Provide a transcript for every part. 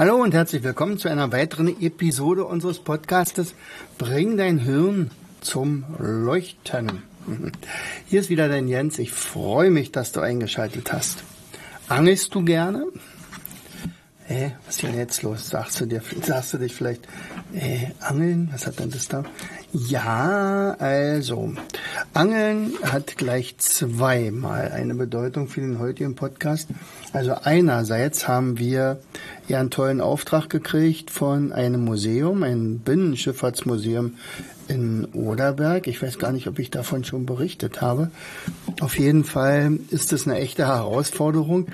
Hallo und herzlich willkommen zu einer weiteren Episode unseres Podcastes Bring dein Hirn zum Leuchten. Hier ist wieder dein Jens. Ich freue mich, dass du eingeschaltet hast. Angelst du gerne? Hä, was ist denn jetzt los? Sagst du dir, sagst du dich vielleicht, äh, Angeln? Was hat denn das da? Ja, also, Angeln hat gleich zweimal eine Bedeutung für den heutigen Podcast. Also einerseits haben wir ja einen tollen Auftrag gekriegt von einem Museum, ein Binnenschifffahrtsmuseum in Oderberg. Ich weiß gar nicht, ob ich davon schon berichtet habe. Auf jeden Fall ist es eine echte Herausforderung.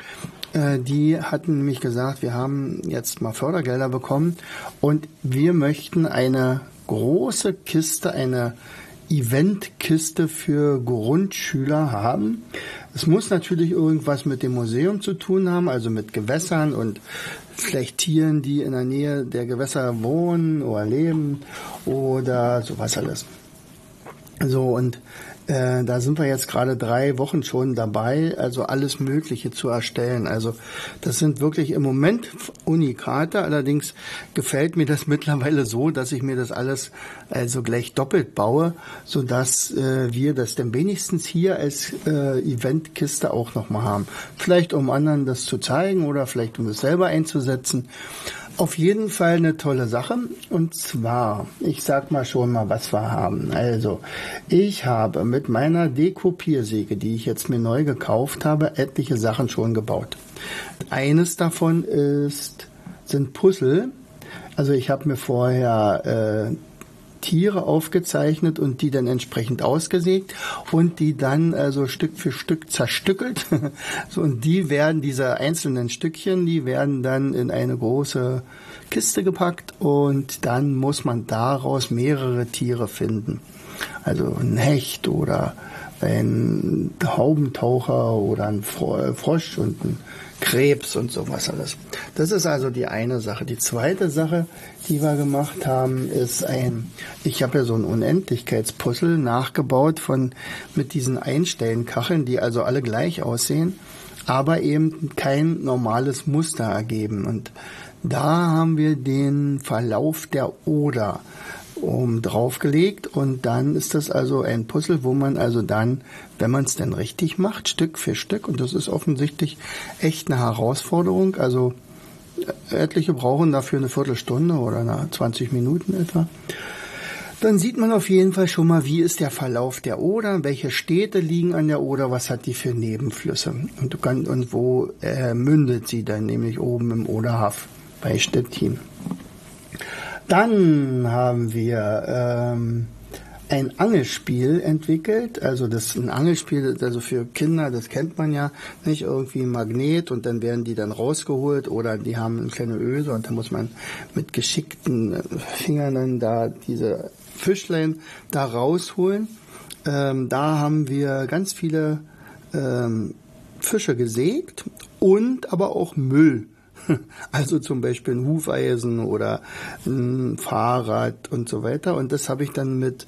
Äh, die hatten nämlich gesagt, wir haben jetzt mal Fördergelder bekommen und wir möchten eine große Kiste, eine Eventkiste für Grundschüler haben. Es muss natürlich irgendwas mit dem Museum zu tun haben, also mit Gewässern und vielleicht Tieren, die in der Nähe der Gewässer wohnen oder leben oder sowas alles. So, und äh, da sind wir jetzt gerade drei Wochen schon dabei, also alles Mögliche zu erstellen. Also das sind wirklich im Moment Unikate. Allerdings gefällt mir das mittlerweile so, dass ich mir das alles also gleich doppelt baue, so dass äh, wir das dann wenigstens hier als äh, Eventkiste auch nochmal haben. Vielleicht um anderen das zu zeigen oder vielleicht um es selber einzusetzen. Auf jeden Fall eine tolle Sache. Und zwar, ich sag mal schon mal, was wir haben. Also, ich habe mit meiner Dekopiersäge, die ich jetzt mir neu gekauft habe, etliche Sachen schon gebaut. Eines davon ist, sind Puzzle. Also ich habe mir vorher äh, Tiere aufgezeichnet und die dann entsprechend ausgesägt und die dann also Stück für Stück zerstückelt. so, und die werden, diese einzelnen Stückchen, die werden dann in eine große Kiste gepackt und dann muss man daraus mehrere Tiere finden. Also ein Hecht oder ein Haubentaucher oder ein Frosch und ein Krebs und sowas alles. Das ist also die eine Sache. Die zweite Sache, die wir gemacht haben, ist ein, ich habe ja so ein Unendlichkeitspuzzle nachgebaut von mit diesen Einstellenkacheln, die also alle gleich aussehen, aber eben kein normales Muster ergeben. Und da haben wir den Verlauf der Oder um draufgelegt und dann ist das also ein Puzzle, wo man also dann, wenn man es denn richtig macht, Stück für Stück und das ist offensichtlich echt eine Herausforderung. Also äh, etliche brauchen dafür eine Viertelstunde oder eine 20 Minuten etwa. Dann sieht man auf jeden Fall schon mal, wie ist der Verlauf der Oder, welche Städte liegen an der Oder, was hat die für Nebenflüsse und, du kannst, und wo äh, mündet sie dann, nämlich oben im Oderhaff bei Stettin. Dann haben wir ähm, ein Angelspiel entwickelt. Also das ein Angelspiel, also für Kinder, das kennt man ja, nicht irgendwie ein Magnet und dann werden die dann rausgeholt oder die haben eine kleine Öse und dann muss man mit geschickten Fingern dann da diese Fischlein da rausholen. Ähm, da haben wir ganz viele ähm, Fische gesägt und aber auch Müll Also zum Beispiel ein Hufeisen oder ein Fahrrad und so weiter. Und das habe ich dann mit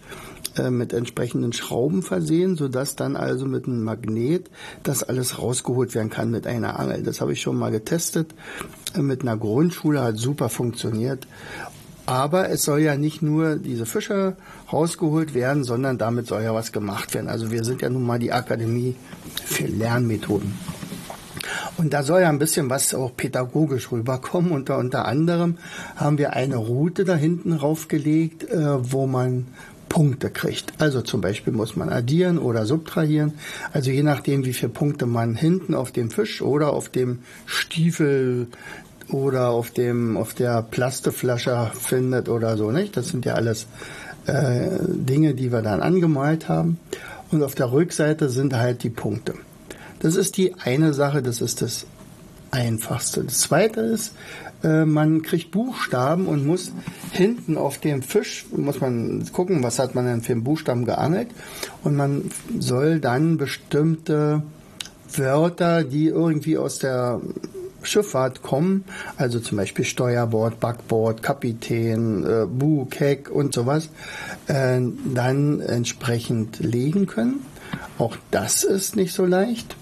äh, mit entsprechenden Schrauben versehen, so dass dann also mit einem Magnet das alles rausgeholt werden kann mit einer Angel. Das habe ich schon mal getestet äh, mit einer Grundschule, hat super funktioniert. Aber es soll ja nicht nur diese Fische rausgeholt werden, sondern damit soll ja was gemacht werden. Also wir sind ja nun mal die Akademie für Lernmethoden. Und da soll ja ein bisschen was auch pädagogisch rüberkommen. Und unter anderem haben wir eine Route da hinten raufgelegt, äh, wo man Punkte kriegt. Also zum Beispiel muss man addieren oder subtrahieren. Also je nachdem, wie viele Punkte man hinten auf dem Fisch oder auf dem Stiefel oder auf dem auf der Plasteflasche findet oder so, nicht? Das sind ja alles äh, Dinge, die wir dann angemalt haben. Und auf der Rückseite sind halt die Punkte. Das ist die eine Sache, das ist das einfachste. Das zweite ist, äh, man kriegt Buchstaben und muss hinten auf dem Fisch, muss man gucken, was hat man denn für einen Buchstaben geangelt. Und man soll dann bestimmte Wörter, die irgendwie aus der Schifffahrt kommen, also zum Beispiel Steuerbord, Backbord, Kapitän, äh, Bug, Heck und sowas, äh, dann entsprechend legen können. Auch das ist nicht so leicht.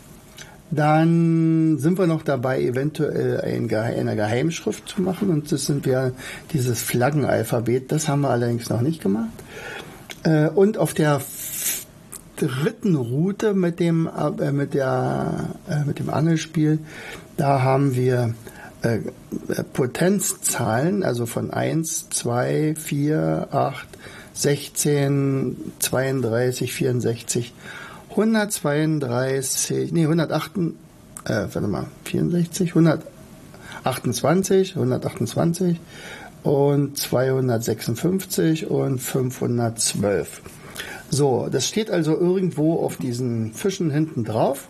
Dann sind wir noch dabei, eventuell ein, eine Geheimschrift zu machen. Und das sind wir dieses Flaggenalphabet. Das haben wir allerdings noch nicht gemacht. Äh, und auf der dritten Route mit dem, äh, mit der, äh, mit dem Angelspiel, da haben wir äh, Potenzzahlen, also von 1, 2, 4, 8, 16, 32, 64 132, nee, 108, äh, warte mal, 64, 128, 128 und 256 und 512. So, das steht also irgendwo auf diesen Fischen hinten drauf.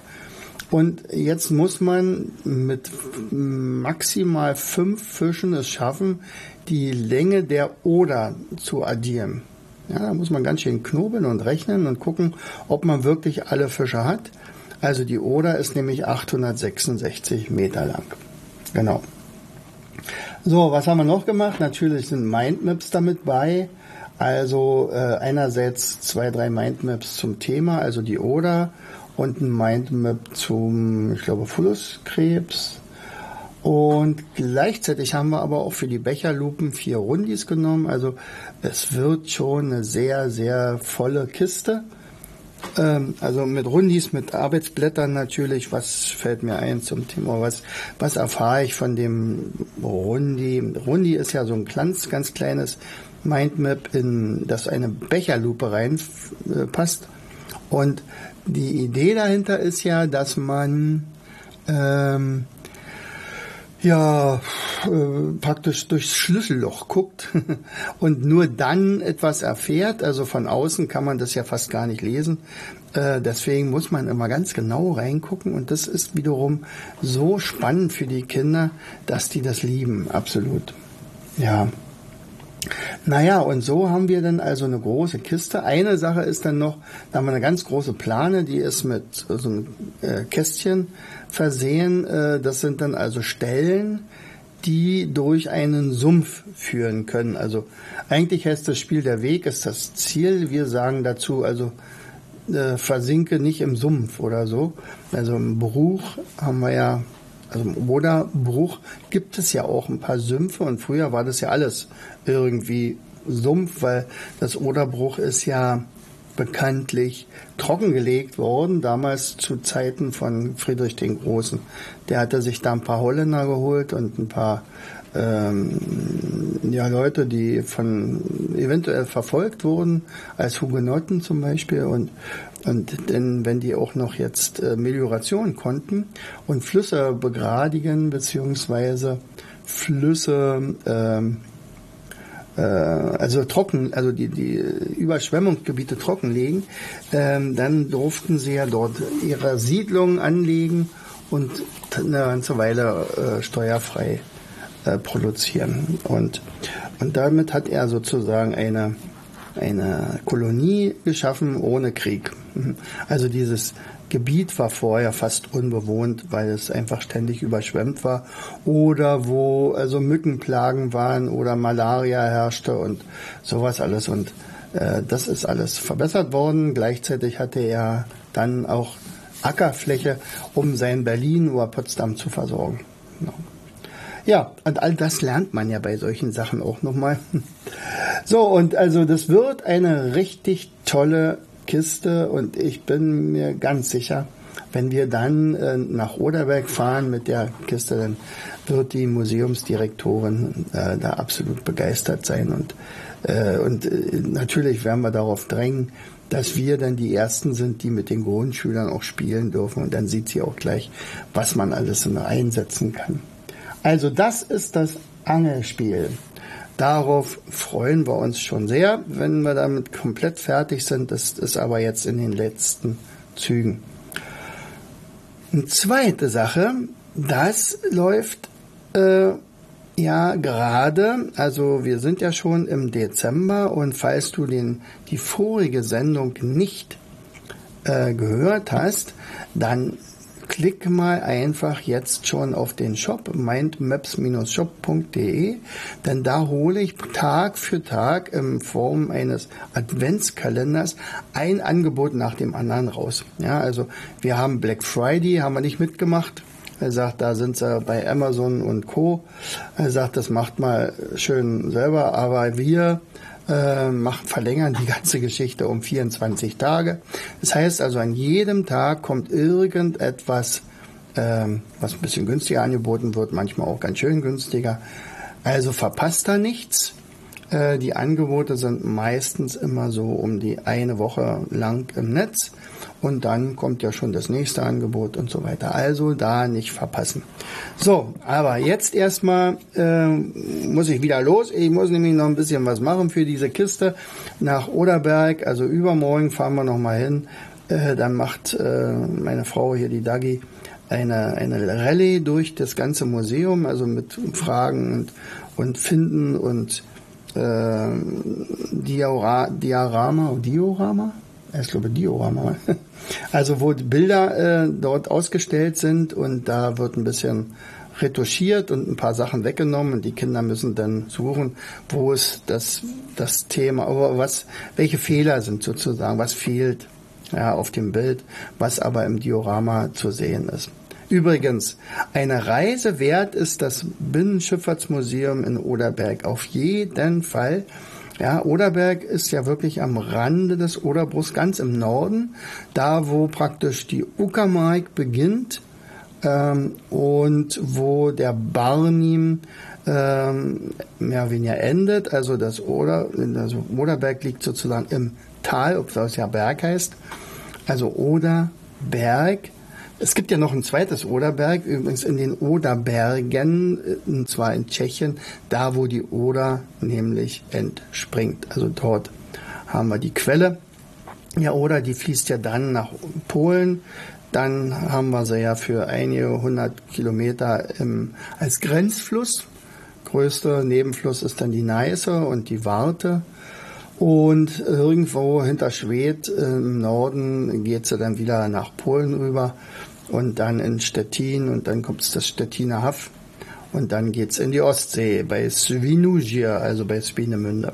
Und jetzt muss man mit maximal fünf Fischen es schaffen, die Länge der Oder zu addieren. Ja, da muss man ganz schön knobeln und rechnen und gucken, ob man wirklich alle Fische hat. Also die Oder ist nämlich 866 Meter lang. Genau. So, was haben wir noch gemacht? Natürlich sind Mindmaps damit bei. Also äh, einerseits zwei, drei Mindmaps zum Thema, also die Oder und ein Mindmap zum, ich glaube, Flusskrebs. Und gleichzeitig haben wir aber auch für die Becherlupen vier Rundis genommen. Also es wird schon eine sehr, sehr volle Kiste. Ähm, also mit Rundis, mit Arbeitsblättern natürlich. Was fällt mir ein zum Thema? Was, was erfahre ich von dem Rundi? Rundi ist ja so ein ganz, ganz kleines Mindmap, in das eine Becherlupe reinpasst. Äh, Und die Idee dahinter ist ja, dass man ähm, ja äh, praktisch durchs Schlüsselloch guckt und nur dann etwas erfährt. Also von außen kann man das ja fast gar nicht lesen. Äh, deswegen muss man immer ganz genau reingucken und das ist wiederum so spannend für die Kinder, dass die das lieben, absolut. Ja. Naja, und so haben wir dann also eine große Kiste. Eine Sache ist dann noch, da haben wir eine ganz große Plane, die ist mit so einem äh, Kästchen versehen. Äh, das sind dann also Stellen, die durch einen Sumpf führen können. Also eigentlich heißt das Spiel der Weg ist das Ziel. Wir sagen dazu also äh, versinke nicht im Sumpf oder so. Also im Bruch haben wir ja also im Oderbruch gibt es ja auch ein paar Sümpfe und früher war das ja alles irgendwie Sumpf, weil das Oderbruch ist ja bekanntlich trockengelegt worden, damals zu Zeiten von Friedrich den Großen. Der hatte sich da ein paar Holländer geholt und ein paar ähm, ja, Leute, die von eventuell verfolgt wurden, als Hugenotten zum Beispiel und und denn wenn die auch noch jetzt äh, Melioration konnten und Flüsse begradigen beziehungsweise Flüsse ähm, äh, also trocken, also die, die Überschwemmungsgebiete trockenlegen, ähm, dann durften sie ja dort ihre Siedlungen anlegen und eine ganze Weile äh, steuerfrei äh, produzieren. Und, und damit hat er sozusagen eine eine Kolonie geschaffen ohne Krieg. Also dieses Gebiet war vorher fast unbewohnt, weil es einfach ständig überschwemmt war oder wo also Mückenplagen waren oder Malaria herrschte und sowas alles und äh, das ist alles verbessert worden. Gleichzeitig hatte er dann auch Ackerfläche, um sein Berlin oder Potsdam zu versorgen. Genau. Ja, und all das lernt man ja bei solchen Sachen auch nochmal. So, und also das wird eine richtig tolle Kiste und ich bin mir ganz sicher, wenn wir dann äh, nach Oderberg fahren mit der Kiste, dann wird die Museumsdirektorin äh, da absolut begeistert sein und äh, und äh, natürlich werden wir darauf drängen, dass wir dann die ersten sind, die mit den Grundschülern auch spielen dürfen und dann sieht sie auch gleich, was man alles einsetzen kann. Also das ist das Angelspiel. Darauf freuen wir uns schon sehr, wenn wir damit komplett fertig sind. Das ist aber jetzt in den letzten Zügen. Eine zweite Sache, das läuft äh, ja gerade, also wir sind ja schon im Dezember und falls du den, die vorige Sendung nicht äh, gehört hast, dann klick mal einfach jetzt schon auf den Shop mindmaps-shop.de, denn da hole ich Tag für Tag in Form eines Adventskalenders ein Angebot nach dem anderen raus. Ja, also wir haben Black Friday, haben wir nicht mitgemacht. Er sagt, da sind sie bei Amazon und Co. Er sagt, das macht mal schön selber, aber wir äh, machen, verlängern die ganze Geschichte um 24 Tage. Das heißt also, an jedem Tag kommt irgendetwas, ähm, was ein bisschen günstiger angeboten wird, manchmal auch ganz schön günstiger. Also verpasst da nichts. Äh, die Angebote sind meistens immer so um die eine Woche lang im Netz und dann kommt ja schon das nächste Angebot und so weiter. Also da nicht verpassen. So, aber jetzt erstmal äh, muss ich wieder los. Ich muss nämlich noch ein bisschen was machen für diese Kiste nach Oderberg. Also übermorgen fahren wir noch mal hin. Äh, dann macht äh, meine Frau hier die Dagi eine, eine Rallye durch das ganze Museum, also mit Fragen und, und Finden und äh, Diora, Diorama, Diorama, ich glaube Diorama, also wo Bilder äh, dort ausgestellt sind und da wird ein bisschen retuschiert und ein paar Sachen weggenommen und die Kinder müssen dann suchen, wo ist das, das Thema, was, welche Fehler sind sozusagen, was fehlt ja, auf dem Bild, was aber im Diorama zu sehen ist. Übrigens, eine Reise wert ist das Binnenschifffahrtsmuseum in Oderberg auf jeden Fall. Ja, Oderberg ist ja wirklich am Rande des Oderbruchs, ganz im Norden, da wo praktisch die Uckermark beginnt ähm, und wo der Barnim ähm, mehr oder weniger endet. Also das Oder, also Oderberg liegt sozusagen im Tal, ob das ja Berg heißt. Also Oderberg es gibt ja noch ein zweites Oderberg, übrigens in den Oderbergen, und zwar in Tschechien, da wo die Oder nämlich entspringt. Also dort haben wir die Quelle. Ja, Oder, die fließt ja dann nach Polen. Dann haben wir sie ja für einige hundert Kilometer im, als Grenzfluss. Größter Nebenfluss ist dann die Neiße und die Warte. Und irgendwo hinter Schwedt im Norden geht sie dann wieder nach Polen rüber und dann in Stettin und dann kommt es das Stettiner Haff und dann geht's in die Ostsee bei Svinugia, also bei Swinemünde.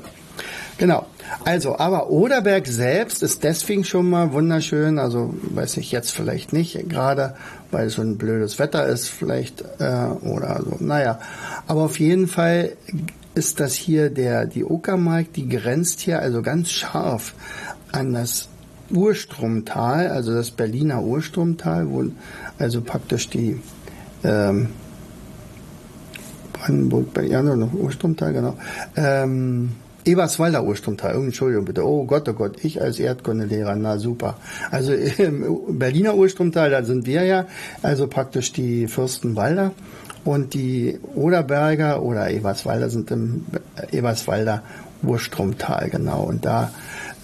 Genau. Also, aber Oderberg selbst ist deswegen schon mal wunderschön. Also, weiß ich jetzt vielleicht nicht, gerade weil es so ein blödes Wetter ist, vielleicht, äh, oder so. Naja. Aber auf jeden Fall ist das hier der, die Uckermark, die grenzt hier also ganz scharf an das Urstromtal, also das Berliner Urstromtal, wo also praktisch die ähm, Brandenburg, ja, noch Urstromtal, genau. Ähm, Eberswalder Urstromtal, Entschuldigung bitte. Oh Gott, oh Gott, ich als Erdkundelehrer, na super. Also im Berliner Urstromtal, da sind wir ja, also praktisch die Fürstenwalder und die Oderberger oder Eberswalder sind im Eberswalder Urstromtal, genau. Und da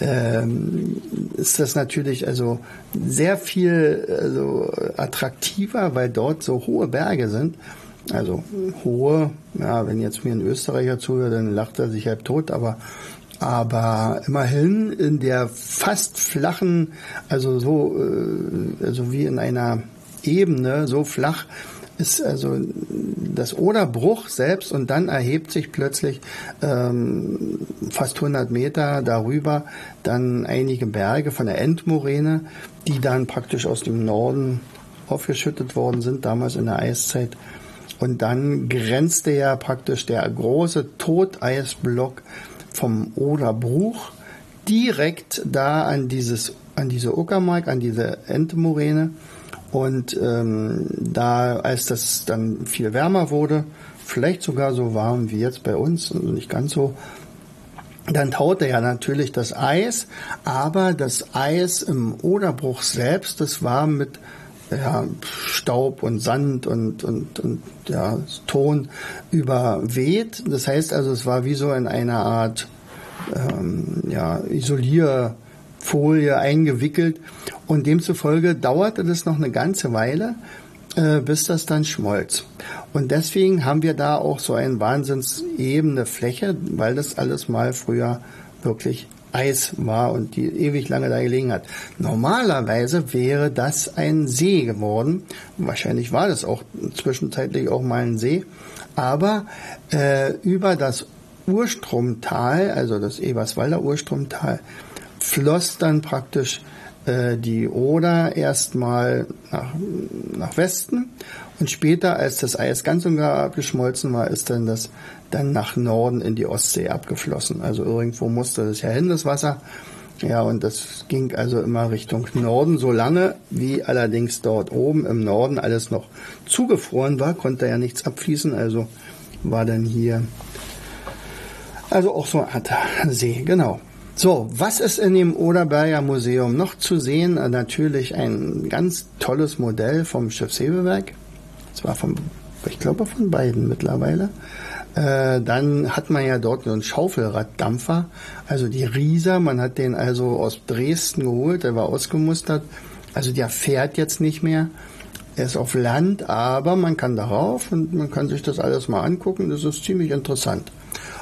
ähm, ist das natürlich also sehr viel also attraktiver, weil dort so hohe Berge sind. Also hohe, ja, wenn jetzt mir ein Österreicher zuhört, dann lacht er sich halb tot, aber aber immerhin in der fast flachen, also so, äh, also wie in einer Ebene, so flach, ist also das Oderbruch selbst und dann erhebt sich plötzlich ähm, fast 100 Meter darüber dann einige Berge von der Endmoräne, die dann praktisch aus dem Norden aufgeschüttet worden sind, damals in der Eiszeit. Und dann grenzte ja praktisch der große Toteisblock vom Oderbruch direkt da an dieses an diese Uckermark, an diese Endmoräne und ähm, da, als das dann viel wärmer wurde, vielleicht sogar so warm wie jetzt bei uns, also nicht ganz so, dann taute ja natürlich das Eis, aber das Eis im Oderbruch selbst, das war mit ja, Staub und Sand und, und, und ja, Ton überweht. Das heißt also, es war wie so in einer Art ähm, ja, Isolier- Folie eingewickelt und demzufolge dauerte das noch eine ganze Weile, äh, bis das dann schmolz. Und deswegen haben wir da auch so eine wahnsinns ebene Fläche, weil das alles mal früher wirklich Eis war und die ewig lange da gelegen hat. Normalerweise wäre das ein See geworden. Wahrscheinlich war das auch zwischenzeitlich auch mal ein See. Aber äh, über das Urstromtal, also das Eberswalder Urstromtal, floss dann praktisch äh, die Oder erstmal nach, nach Westen und später, als das Eis ganz und gar abgeschmolzen war, ist dann das dann nach Norden in die Ostsee abgeflossen. Also irgendwo musste das ja hin, das Wasser. Ja, und das ging also immer Richtung Norden, solange wie allerdings dort oben im Norden alles noch zugefroren war, konnte ja nichts abfließen, also war dann hier also auch so Art See, genau. So, was ist in dem Oderberger Museum noch zu sehen? Natürlich ein ganz tolles Modell vom Schiffshebewerk. Zwar von, ich glaube von beiden mittlerweile. Äh, dann hat man ja dort einen Schaufelraddampfer, also die Rieser. Man hat den also aus Dresden geholt, der war ausgemustert. Also der fährt jetzt nicht mehr. Er ist auf Land, aber man kann darauf und man kann sich das alles mal angucken. Das ist ziemlich interessant.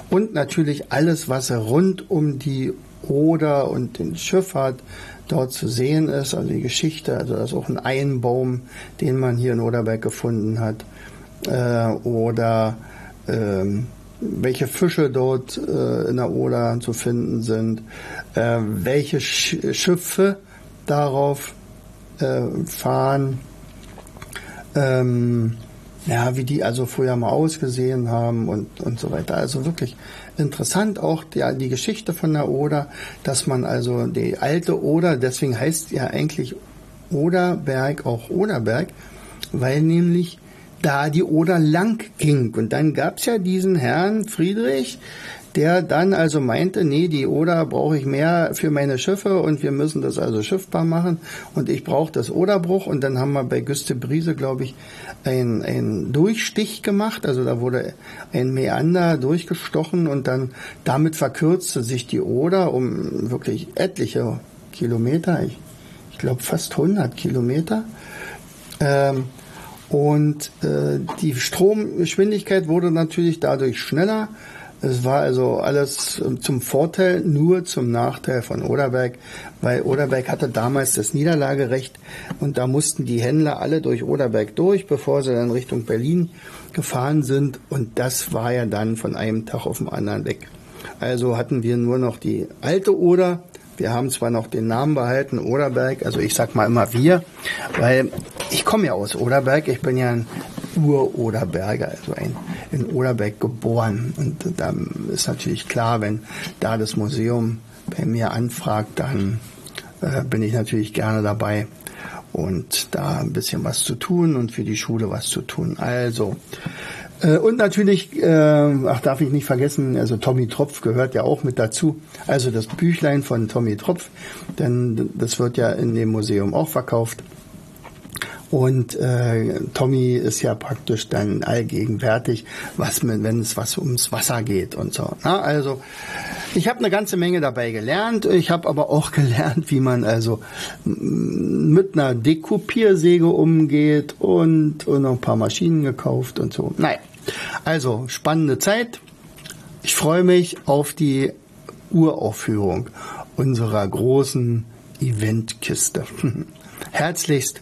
Und natürlich alles, was rund um die Oder und den Schifffahrt dort zu sehen ist, also die Geschichte, also das ist auch ein Einbaum, den man hier in Oderberg gefunden hat, äh, oder ähm, welche Fische dort äh, in der Oder zu finden sind, äh, welche Sch Schiffe darauf äh, fahren, ähm, ja, wie die also früher mal ausgesehen haben und, und so weiter. Also wirklich interessant auch die, die Geschichte von der Oder, dass man also die alte Oder, deswegen heißt ja eigentlich Oderberg auch Oderberg, weil nämlich da die Oder lang ging. Und dann gab's ja diesen Herrn Friedrich, der dann also meinte, nee, die Oder brauche ich mehr für meine Schiffe und wir müssen das also schiffbar machen. Und ich brauche das Oderbruch. Und dann haben wir bei Güste Brise, glaube ich, ein, ein Durchstich gemacht, also da wurde ein Meander durchgestochen und dann damit verkürzte sich die Oder um wirklich etliche Kilometer, ich, ich glaube fast 100 Kilometer. Ähm, und äh, die Stromgeschwindigkeit wurde natürlich dadurch schneller es war also alles zum Vorteil, nur zum Nachteil von Oderberg, weil Oderberg hatte damals das Niederlagerecht und da mussten die Händler alle durch Oderberg durch, bevor sie dann Richtung Berlin gefahren sind und das war ja dann von einem Tag auf den anderen weg. Also hatten wir nur noch die alte Oder. Wir haben zwar noch den Namen behalten, Oderberg, also ich sag mal immer wir, weil ich komme ja aus Oderberg, ich bin ja ein Ur-Oderberger, also ein, in Oderberg geboren. Und da ist natürlich klar, wenn da das Museum bei mir anfragt, dann äh, bin ich natürlich gerne dabei und da ein bisschen was zu tun und für die Schule was zu tun. Also, äh, und natürlich, äh, ach darf ich nicht vergessen, also Tommy Tropf gehört ja auch mit dazu. Also das Büchlein von Tommy Tropf, denn das wird ja in dem Museum auch verkauft. Und äh, Tommy ist ja praktisch dann allgegenwärtig, was mit, wenn es was ums Wasser geht und so. Na, also ich habe eine ganze Menge dabei gelernt. Ich habe aber auch gelernt, wie man also mit einer Dekupiersäge umgeht und, und noch ein paar Maschinen gekauft und so. Naja, also spannende Zeit. Ich freue mich auf die Uraufführung unserer großen Eventkiste. Herzlichst